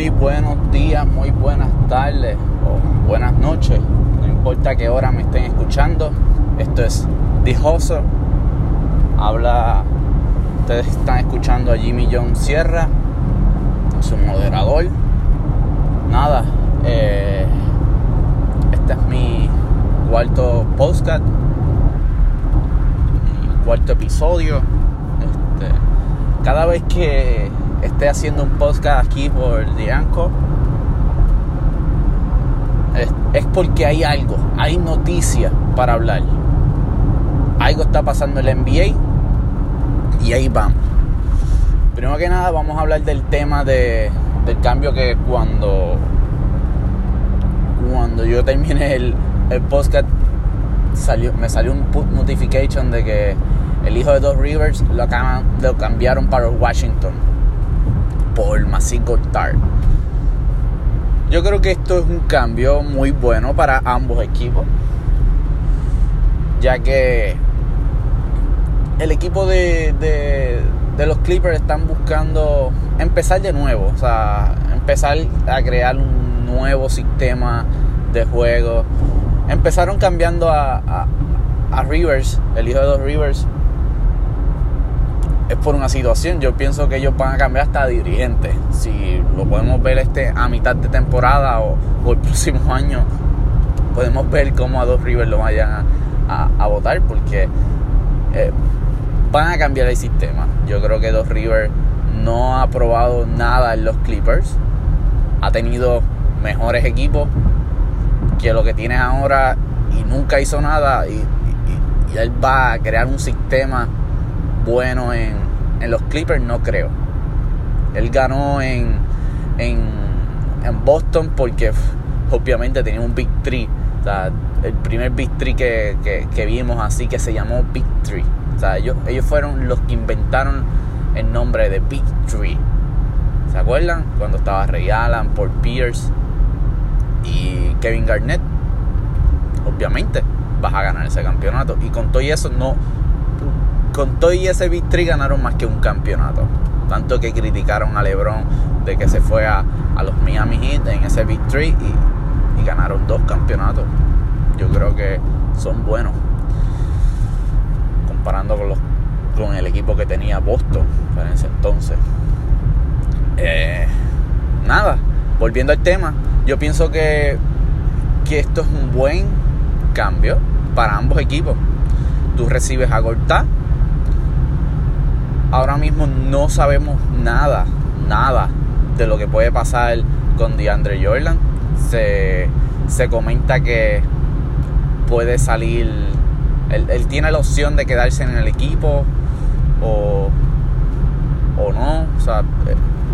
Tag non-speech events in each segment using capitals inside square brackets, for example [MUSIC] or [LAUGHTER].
Muy buenos días, muy buenas tardes o buenas noches. No importa qué hora me estén escuchando. Esto es The Hustle. Habla. Ustedes están escuchando a Jimmy John Sierra, su moderador. Nada. Eh, este es mi cuarto podcast. Mi cuarto episodio. Este, cada vez que esté haciendo un podcast aquí por The es, es, porque hay algo, hay noticias para hablar. Algo está pasando en la NBA y ahí vamos. Primero que nada vamos a hablar del tema de, del cambio que cuando cuando yo terminé el, el podcast salió, me salió un notification de que el hijo de Dos Rivers lo, lo cambiaron para Washington Gortar. Yo creo que esto es un cambio muy bueno para ambos equipos, ya que el equipo de, de, los Clippers están buscando empezar de nuevo, o sea, empezar a crear un nuevo sistema de juego. Empezaron cambiando a, a, Rivers, el hijo de dos Rivers, es por una situación. Yo pienso que ellos van a cambiar hasta de dirigente. Si lo podemos ver este a mitad de temporada o, o el próximo [LAUGHS] año, podemos ver cómo a dos Rivers lo vayan a, a, a votar porque eh, van a cambiar el sistema. Yo creo que dos Rivers no ha probado nada en los Clippers. Ha tenido mejores equipos que lo que tiene ahora y nunca hizo nada. Y él va a crear un sistema bueno en, en, los Clippers, no creo. Él ganó en, en, en Boston porque obviamente tenía un Big Tree. O sea, el primer Big Tree que, que, vimos así que se llamó Big Tree. O sea, ellos, ellos fueron los que inventaron el nombre de Big Tree. ¿Se acuerdan? Cuando estaba Ray Allen, Paul Pierce y Kevin Garnett. Obviamente vas a ganar ese campeonato. Y con todo eso no, con todo y ese victory ganaron más que un campeonato. Tanto que criticaron a LeBron de que se fue a, los Miami Heat en ese victory y, y, ganaron dos campeonatos. Yo creo que son buenos. Comparando con, los, el equipo que tenía Boston en ese entonces. Eh, nada, volviendo al tema, yo pienso que, que esto es un buen cambio para ambos equipos. Tú recibes a Gortá ahora mismo no sabemos nada, nada de lo que puede pasar con DeAndre Jordan. Se, se comenta que puede salir, él, él, tiene la opción de quedarse en el equipo o, o no. O sea,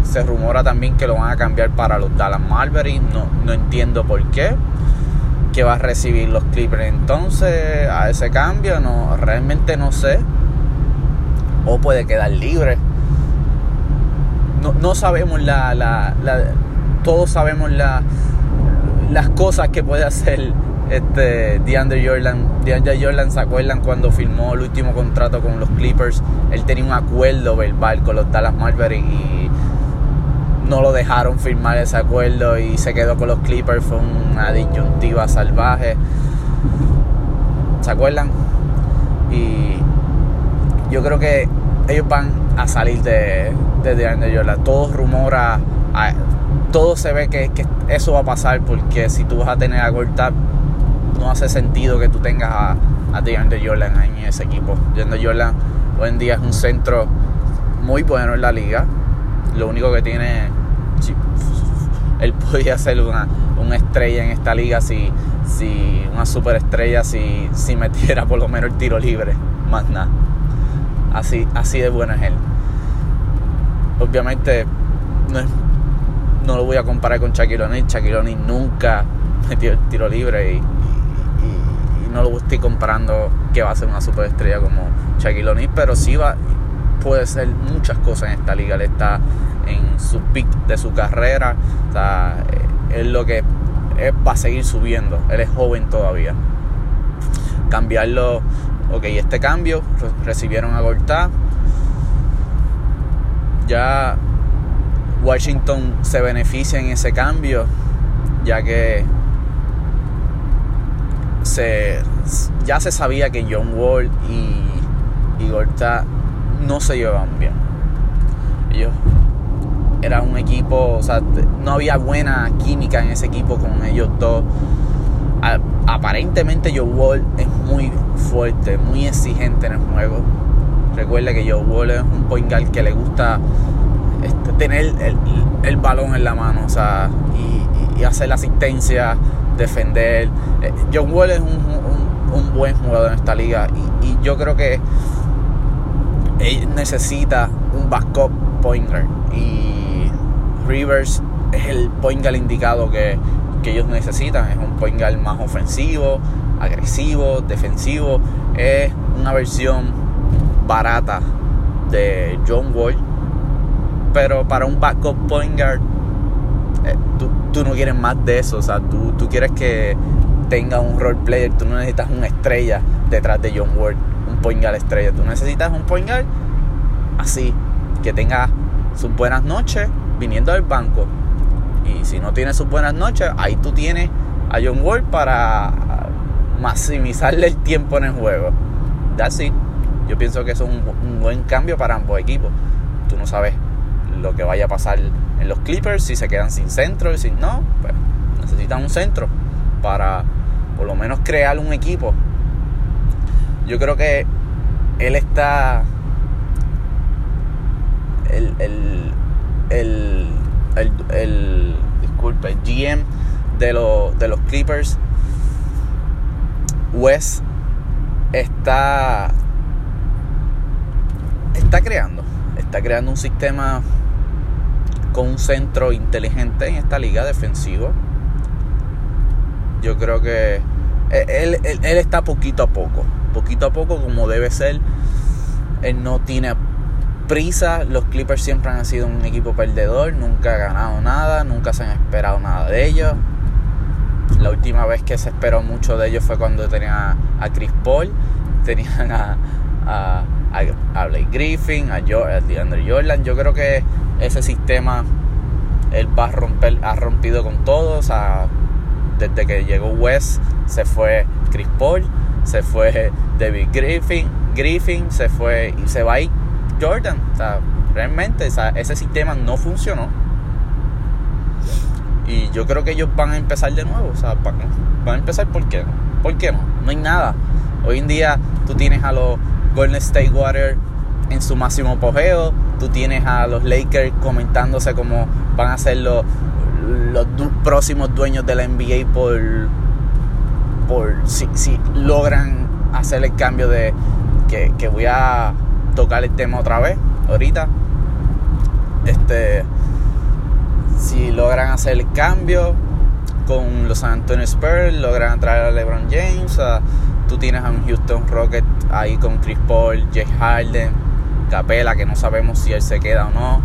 se rumora también que lo van a cambiar para los Dallas Mavericks. No, no entiendo por qué. Que va a recibir los Clippers entonces a ese cambio. No, realmente no sé o puede quedar libre. No, no sabemos la, la, todos sabemos la, las cosas que puede hacer este DeAndre Jordan. DeAndre Jordan se acuerdan cuando firmó el último contrato con los Clippers. Él tenía un acuerdo verbal con los Dallas Mavericks y no lo dejaron firmar ese acuerdo y se quedó con los Clippers. Fue una disyuntiva salvaje. ¿Se acuerdan? Y yo creo que ellos van a salir de, de DeAndre Jordan. Todo rumora, todo se ve que, eso va a pasar porque si tú vas a tener a Gortat, no hace sentido que tú tengas a, a DeAndre Jordan en ese equipo. DeAndre Jordan hoy en día es un centro muy bueno en la liga. Lo único que tiene, él podría ser una, una estrella en esta liga si, si una superestrella si, si metiera por lo menos el tiro libre, más nada. Así, así de bueno es él. Obviamente no, es, no lo voy a comparar con Shaquille O'Neal. Shaquille O'Neal nunca [LAUGHS] metió el tiro libre y, no lo estoy comparando que va a ser una superestrella como Shaquille O'Neal, pero sí va, puede ser muchas cosas en esta liga. Él está en su peak de su carrera. O sea, él lo que es, va a seguir subiendo. Él es joven todavía. Cambiarlo ok, este cambio, recibieron a Gortá. Ya Washington se beneficia en ese cambio, ya que se, ya se sabía que John Wall y, y Gorta no se llevaban bien. Ellos eran un equipo, o sea, no había buena química en ese equipo con ellos dos. Aparentemente Joe Wall es muy fuerte, muy exigente en el juego. Recuerda que Joe Wall es un point guard que le gusta este, tener el, balón en la mano, o sea, y, hacer la asistencia, defender. Eh, John Wall es un, buen jugador en esta liga y, yo creo que él necesita un backup point guard y Rivers es el point guard indicado que, que ellos necesitan, es un point guard más ofensivo, agresivo, defensivo, es una versión barata de John Wall pero para un backup point guard, eh, tú, no quieres más de eso. O sea, tú, tú quieres que tenga un role player. Tú no necesitas una estrella detrás de John Ward, un point guard estrella. Tú necesitas un point guard así, que tenga sus buenas noches viniendo del banco. Y si no tiene sus buenas noches, ahí tú tienes a John Ward para maximizarle el tiempo en el juego. That's it. Yo pienso que eso es un, un buen cambio para ambos equipos. Tú no sabes lo que vaya a pasar en los Clippers, si se quedan sin centro y si no, pues necesitan un centro para por lo menos crear un equipo. Yo creo que él está. El, el, el, el, disculpe, el GM de, de los Clippers, Wes, está. Está creando. Está creando un sistema con un centro inteligente en esta liga defensivo. Yo creo que él, está poquito a poco, poquito a poco como debe ser. Él no tiene prisa. Los Clippers siempre han sido un equipo perdedor, nunca ha ganado nada, nunca se han esperado nada de ellos. La última vez que se esperó mucho de ellos fue cuando tenían a, Chris Paul, [LAUGHS] tenían a, a, Blake Griffin, a, a DeAndre Jordan. Yo creo que ese sistema él va a romper, ha rompido con todos. desde que llegó West se fue Chris Paul, se fue David Griffin, Griffin se fue y se va a Jordan. realmente ese sistema no funcionó. Y yo creo que ellos van a empezar de nuevo. O sea, van, a empezar ¿por qué? ¿Por qué no? No hay nada. Hoy en día tú tienes a los Golden State Warriors en su máximo apogeo. Tú tienes a los Lakers comentándose como van a ser los, los próximos dueños de la NBA por, por si, si logran hacer el cambio de que, que, voy a tocar el tema otra vez ahorita. Este si logran hacer el cambio con los San Antonio Spurs, logran traer a LeBron James, tú tienes a un Houston Rocket ahí con Chris Paul, Jay Harden, Capela, que no sabemos si él se queda o no.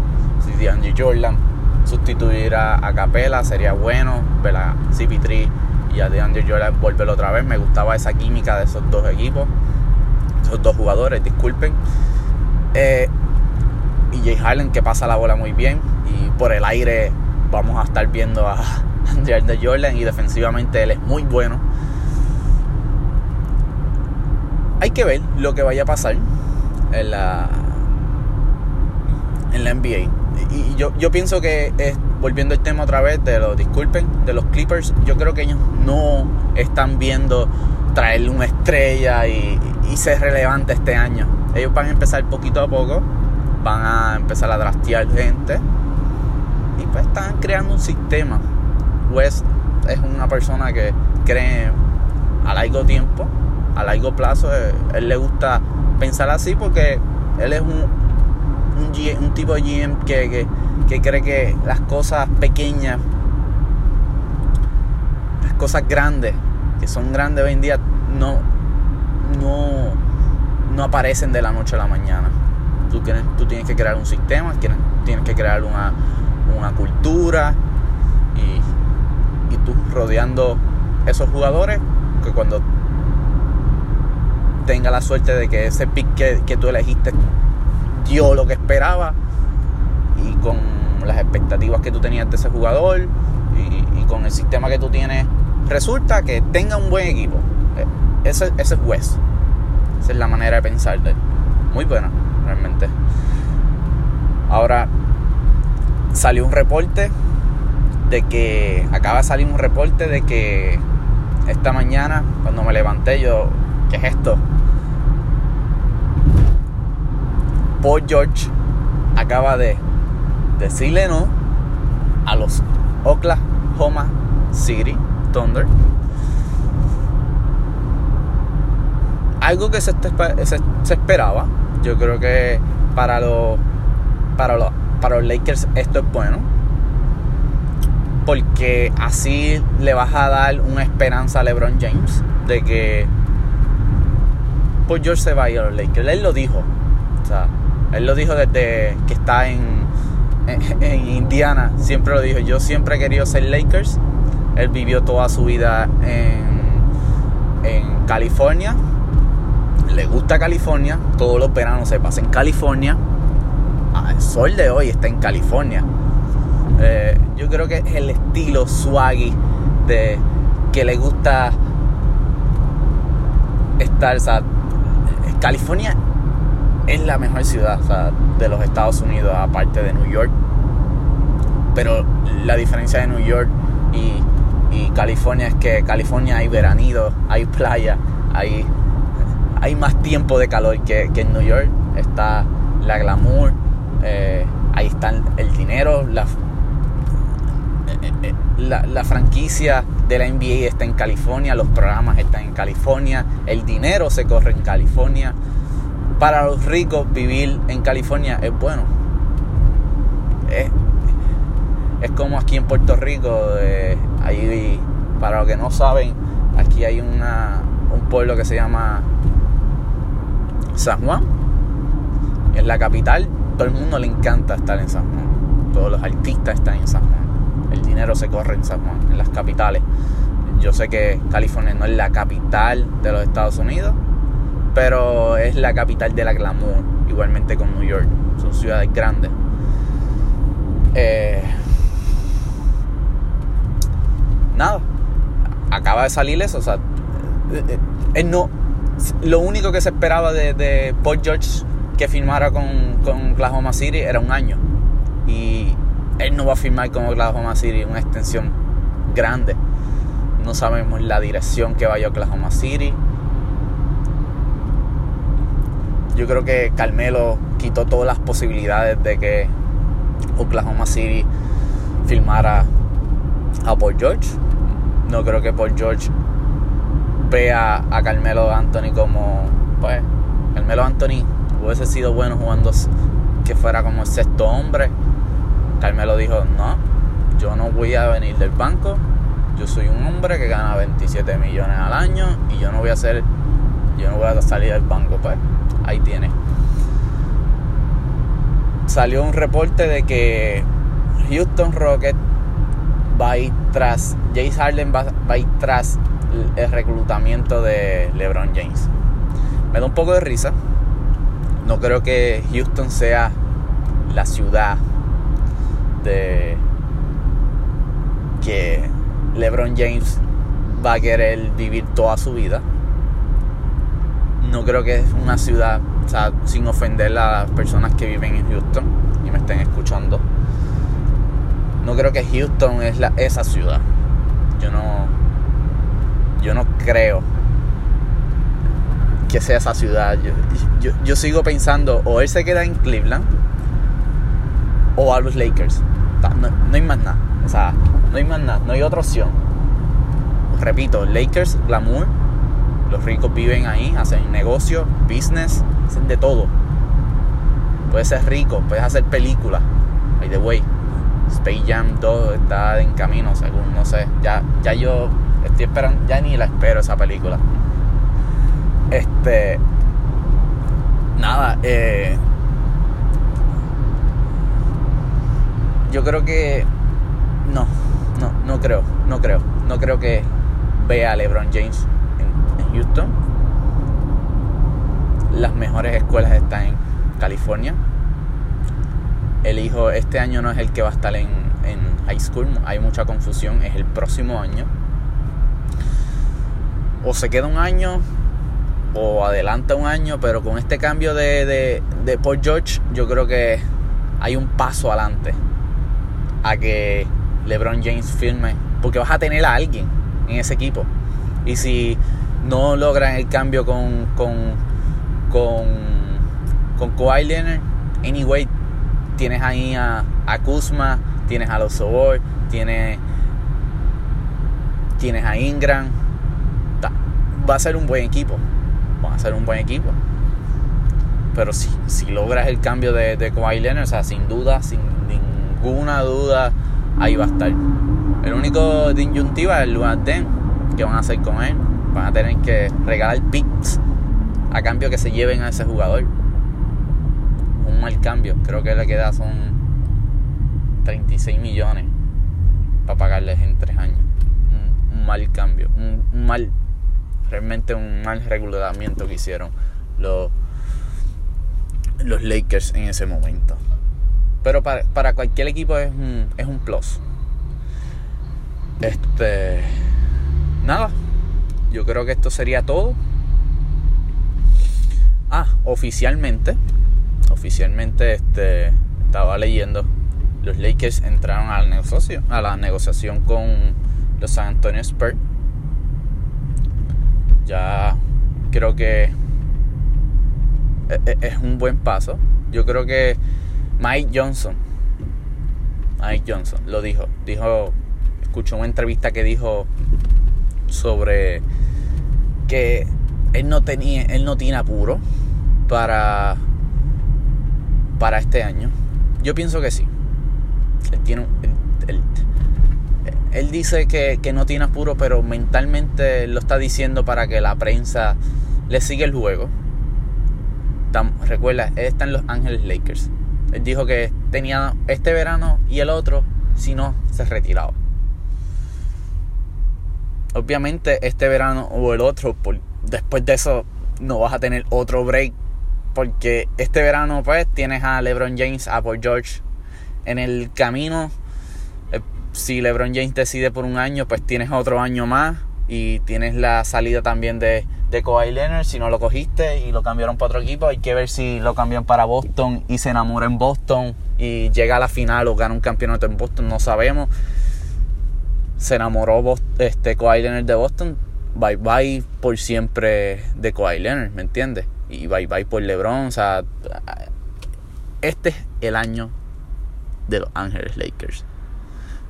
Si DeAndre Jordan sustituirá a Capela, sería bueno ver a CP3 y a DeAndre Jordan volver otra vez. Me gustaba esa química de esos dos equipos, esos dos jugadores, disculpen. Eh, y Jay Harden que pasa la bola muy bien y por el aire vamos a estar viendo a [LAUGHS] DeAndre Jordan y defensivamente él es muy bueno. Hay que ver lo que vaya a pasar en la en la NBA. Y yo, yo pienso que, volviendo al tema otra vez de los, disculpen, de los Clippers, yo creo que ellos no están viendo traerle una estrella y, ser relevante este año. Ellos van a empezar poquito a poco, van a empezar a drastear gente y pues están creando un sistema. West es una persona que cree a largo tiempo, a largo plazo. él le gusta pensar así porque él es un, un, tipo de GM que, cree que las cosas pequeñas, las cosas grandes, que son grandes hoy en día, no, no, no aparecen de la noche a la mañana. Tú, tienes, tú tienes que crear un sistema, tienes que crear una, cultura y, tú rodeando esos jugadores que cuando tenga la suerte de que ese pick que, que tú elegiste dio lo que esperaba y con las expectativas que tú tenías de ese jugador y, con el sistema que tú tienes, resulta que tenga un buen equipo. Eh, ese, ese es West. Esa es la manera de pensar de él. Muy buena, realmente. Ahora, salió un reporte de que, acaba de salir un reporte de que esta mañana, cuando me levanté, yo, ¿qué es esto? Paul George acaba de decirle no a los Oklahoma City Thunder. Algo que se, se, esperaba. Yo creo que para los, para, los, para los Lakers esto es bueno. Porque así le vas a dar una esperanza a LeBron James de que Paul George se va a ir a los Lakers. Él lo dijo. Él lo dijo desde que está en, en, Indiana. Siempre lo dijo. Yo siempre he querido ser Lakers. Él vivió toda su vida en, en California. Le gusta California. Todos los veranos se pasa en California. Ah, el sol de hoy está en California. Eh, yo creo que es el estilo swaggy de que le gusta estar. California es la mejor ciudad de los Estados Unidos, aparte de New York. Pero la diferencia de New York y, California es que California hay veranido, hay playa, hay, hay más tiempo de calor que, en New York. Está la glamour, eh, ahí está el dinero, la, eh, eh, franquicia de la NBA está en California, los programas están en California, el dinero se corre en California para los ricos vivir en California es bueno. Es, como aquí en Puerto Rico, ahí, para los que no saben, aquí hay una, un pueblo que se llama San Juan. Es la capital. Todo el mundo le encanta estar en San Juan. Todos los artistas están en San Juan. El dinero se corre en San Juan, en las capitales. Yo sé que California no es la capital de los Estados Unidos, pero es la capital de la glamour, igualmente con New York. Son ciudades grandes. Eh, nada, acaba de salir eso. O sea, eh, eh, no, lo único que se esperaba de, Paul George que firmara con, con Oklahoma City era un año. Y él no va a firmar con Oklahoma City una extensión grande. No sabemos la dirección que vaya Oklahoma City yo creo que Carmelo quitó todas las posibilidades de que Oklahoma City filmara a Paul George. No creo que Paul George vea a Carmelo Anthony como, pues, Carmelo Anthony hubiese sido bueno jugando que fuera como el sexto hombre. Carmelo dijo, no, yo no voy a venir del banco. Yo soy un hombre que gana 27 millones al año y yo no voy a hacer, yo no voy a salir del banco, pues ahí tiene. Salió un reporte de que Houston Rockets va a ir tras, James Harden va, a ir tras el reclutamiento de LeBron James. Me da un poco de risa. No creo que Houston sea la ciudad de que LeBron James va a querer vivir toda su vida no creo que es una ciudad, o sea, sin ofender a las personas que viven en Houston y me estén escuchando. No creo que Houston es la, esa ciudad. Yo no, yo no creo que sea esa ciudad. Yo, sigo pensando, o él se queda en Cleveland o a los Lakers. No, no hay más nada. O sea, no hay más nada, no hay otra opción. Repito, Lakers, glamour, los ricos viven ahí, hacen negocio, business, hacen de todo. Puedes ser rico, puedes hacer películas. By the way, Space Jam 2 está en camino, según no sé. Ya, ya yo estoy esperando, ya ni la espero esa película. Este. Nada, eh. Yo creo que. No, no, no creo, no creo. No creo que vea a LeBron James Houston. Las mejores escuelas están en California. el hijo este año no es el que va a estar en, en high school, hay mucha confusión, es el próximo año. O se queda un año o adelanta un año, pero con este cambio de, de, de Paul George, yo creo que hay un paso adelante a que LeBron James firme, porque vas a tener a alguien en ese equipo. Y si no logran el cambio con con con, con Kawhi Leonard, anyway, tienes ahí a, a Kuzma, tienes a los Sobor, tienes tienes a Ingram. Va a ser un buen equipo. Va a ser un buen equipo. Pero si, si logras el cambio de, de Kawhi Leonard, o sea, sin duda, sin ninguna duda, ahí va a estar. El único de inyuntiva es el Den que van a hacer con él. Van a tener que regalar picks a cambio que se lleven a ese jugador. Un mal cambio. Creo que le queda son 36 millones para pagarles en tres años. Un, mal cambio. Un, mal, realmente un mal regulamiento que hicieron los, Lakers en ese momento. Pero para, para cualquier equipo es un, es un plus. Este. Nada. Yo creo que esto sería todo. Ah, oficialmente. Oficialmente este, estaba leyendo. Los Lakers entraron a la negociación, a la negociación con los San Antonio Spurs. Ya creo que e, e, es un buen paso. Yo creo que Mike Johnson, Mike Johnson lo dijo, dijo escuché una entrevista que dijo sobre que él no tenía, él no tiene apuro para para este año. Yo pienso que sí. Él tiene él, dice que, que, no tiene apuro, pero mentalmente lo está diciendo para que la prensa le siga el juego. Recuerda, él está en Los Ángeles Lakers. Él dijo que tenía este verano y el otro, si no, se retiraba obviamente este verano o el otro, después de eso no vas a tener otro break. Porque este verano pues tienes a LeBron James, a Paul George en el camino. Si LeBron James decide por un año, pues tienes otro año más. Y tienes la salida también de, de Kawhi Leonard. Si no lo cogiste y lo cambiaron para otro equipo, hay que ver si lo cambian para Boston y se enamora en Boston y llega a la final o gana un campeonato en Boston. No sabemos se enamoró este, Kawhi Leonard de Boston, bye bye por siempre de Kawhi Leonard, ¿me entiendes? Y bye bye por LeBron, o sea, este es el año de los Ángeles Lakers.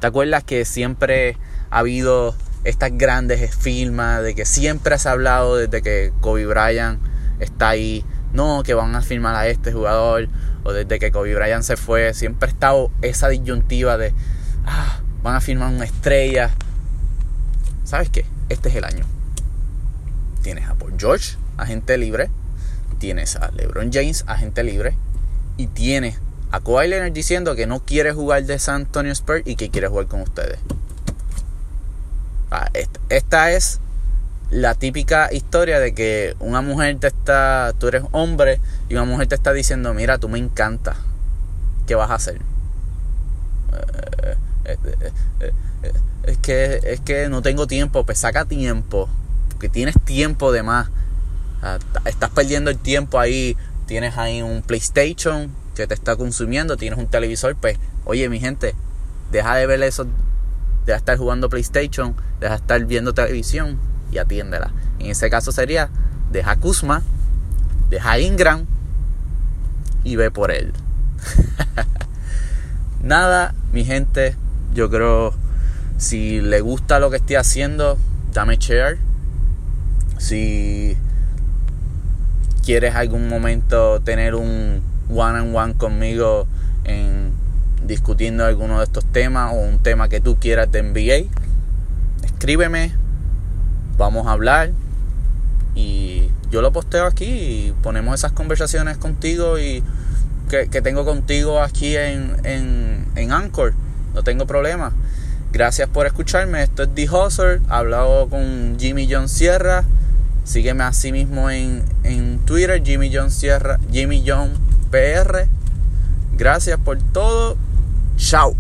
¿Te acuerdas que siempre ha habido estas grandes firmas de que siempre se ha hablado desde que Kobe Bryant está ahí, no, que van a firmar a este jugador, o desde que Kobe Bryant se fue, siempre ha estado esa disyuntiva de, ah, van a firmar una estrella. ¿Sabes qué? Este es el año. Tienes a Paul George, agente libre. Tienes a LeBron James, agente libre. Y tienes a Kawhi Leonard diciendo que no quiere jugar de San Antonio Spurs y que quiere jugar con ustedes. Ah, esta, es la típica historia de que una mujer te está, tú eres hombre y una mujer te está diciendo, mira, tú me encanta, ¿qué vas a hacer? Eh, eh, eh, es que, es que no tengo tiempo, pues saca tiempo, porque tienes tiempo de más. Estás perdiendo el tiempo ahí, tienes ahí un PlayStation que te está consumiendo, tienes un televisor, pues, oye mi gente, deja de ver eso, deja de estar jugando PlayStation, deja de estar viendo televisión y atiéndela. En ese caso sería, deja Kuzma, deja Ingram y ve por él. [LAUGHS] Nada, mi gente, yo creo, si le gusta lo que estoy haciendo, dame share. Si quieres algún momento tener un one on one conmigo en discutiendo alguno de estos temas o un tema que tú quieras de NBA, escríbeme, vamos a hablar y yo lo posteo aquí y ponemos esas conversaciones contigo y que, tengo contigo aquí en, en, en Anchor no tengo problema. Gracias por escucharme. Esto es The Hustle. Hablado con Jimmy John Sierra. Sígueme así mismo en, en Twitter, Jimmy John Sierra, Jimmy John PR. Gracias por todo. Chao.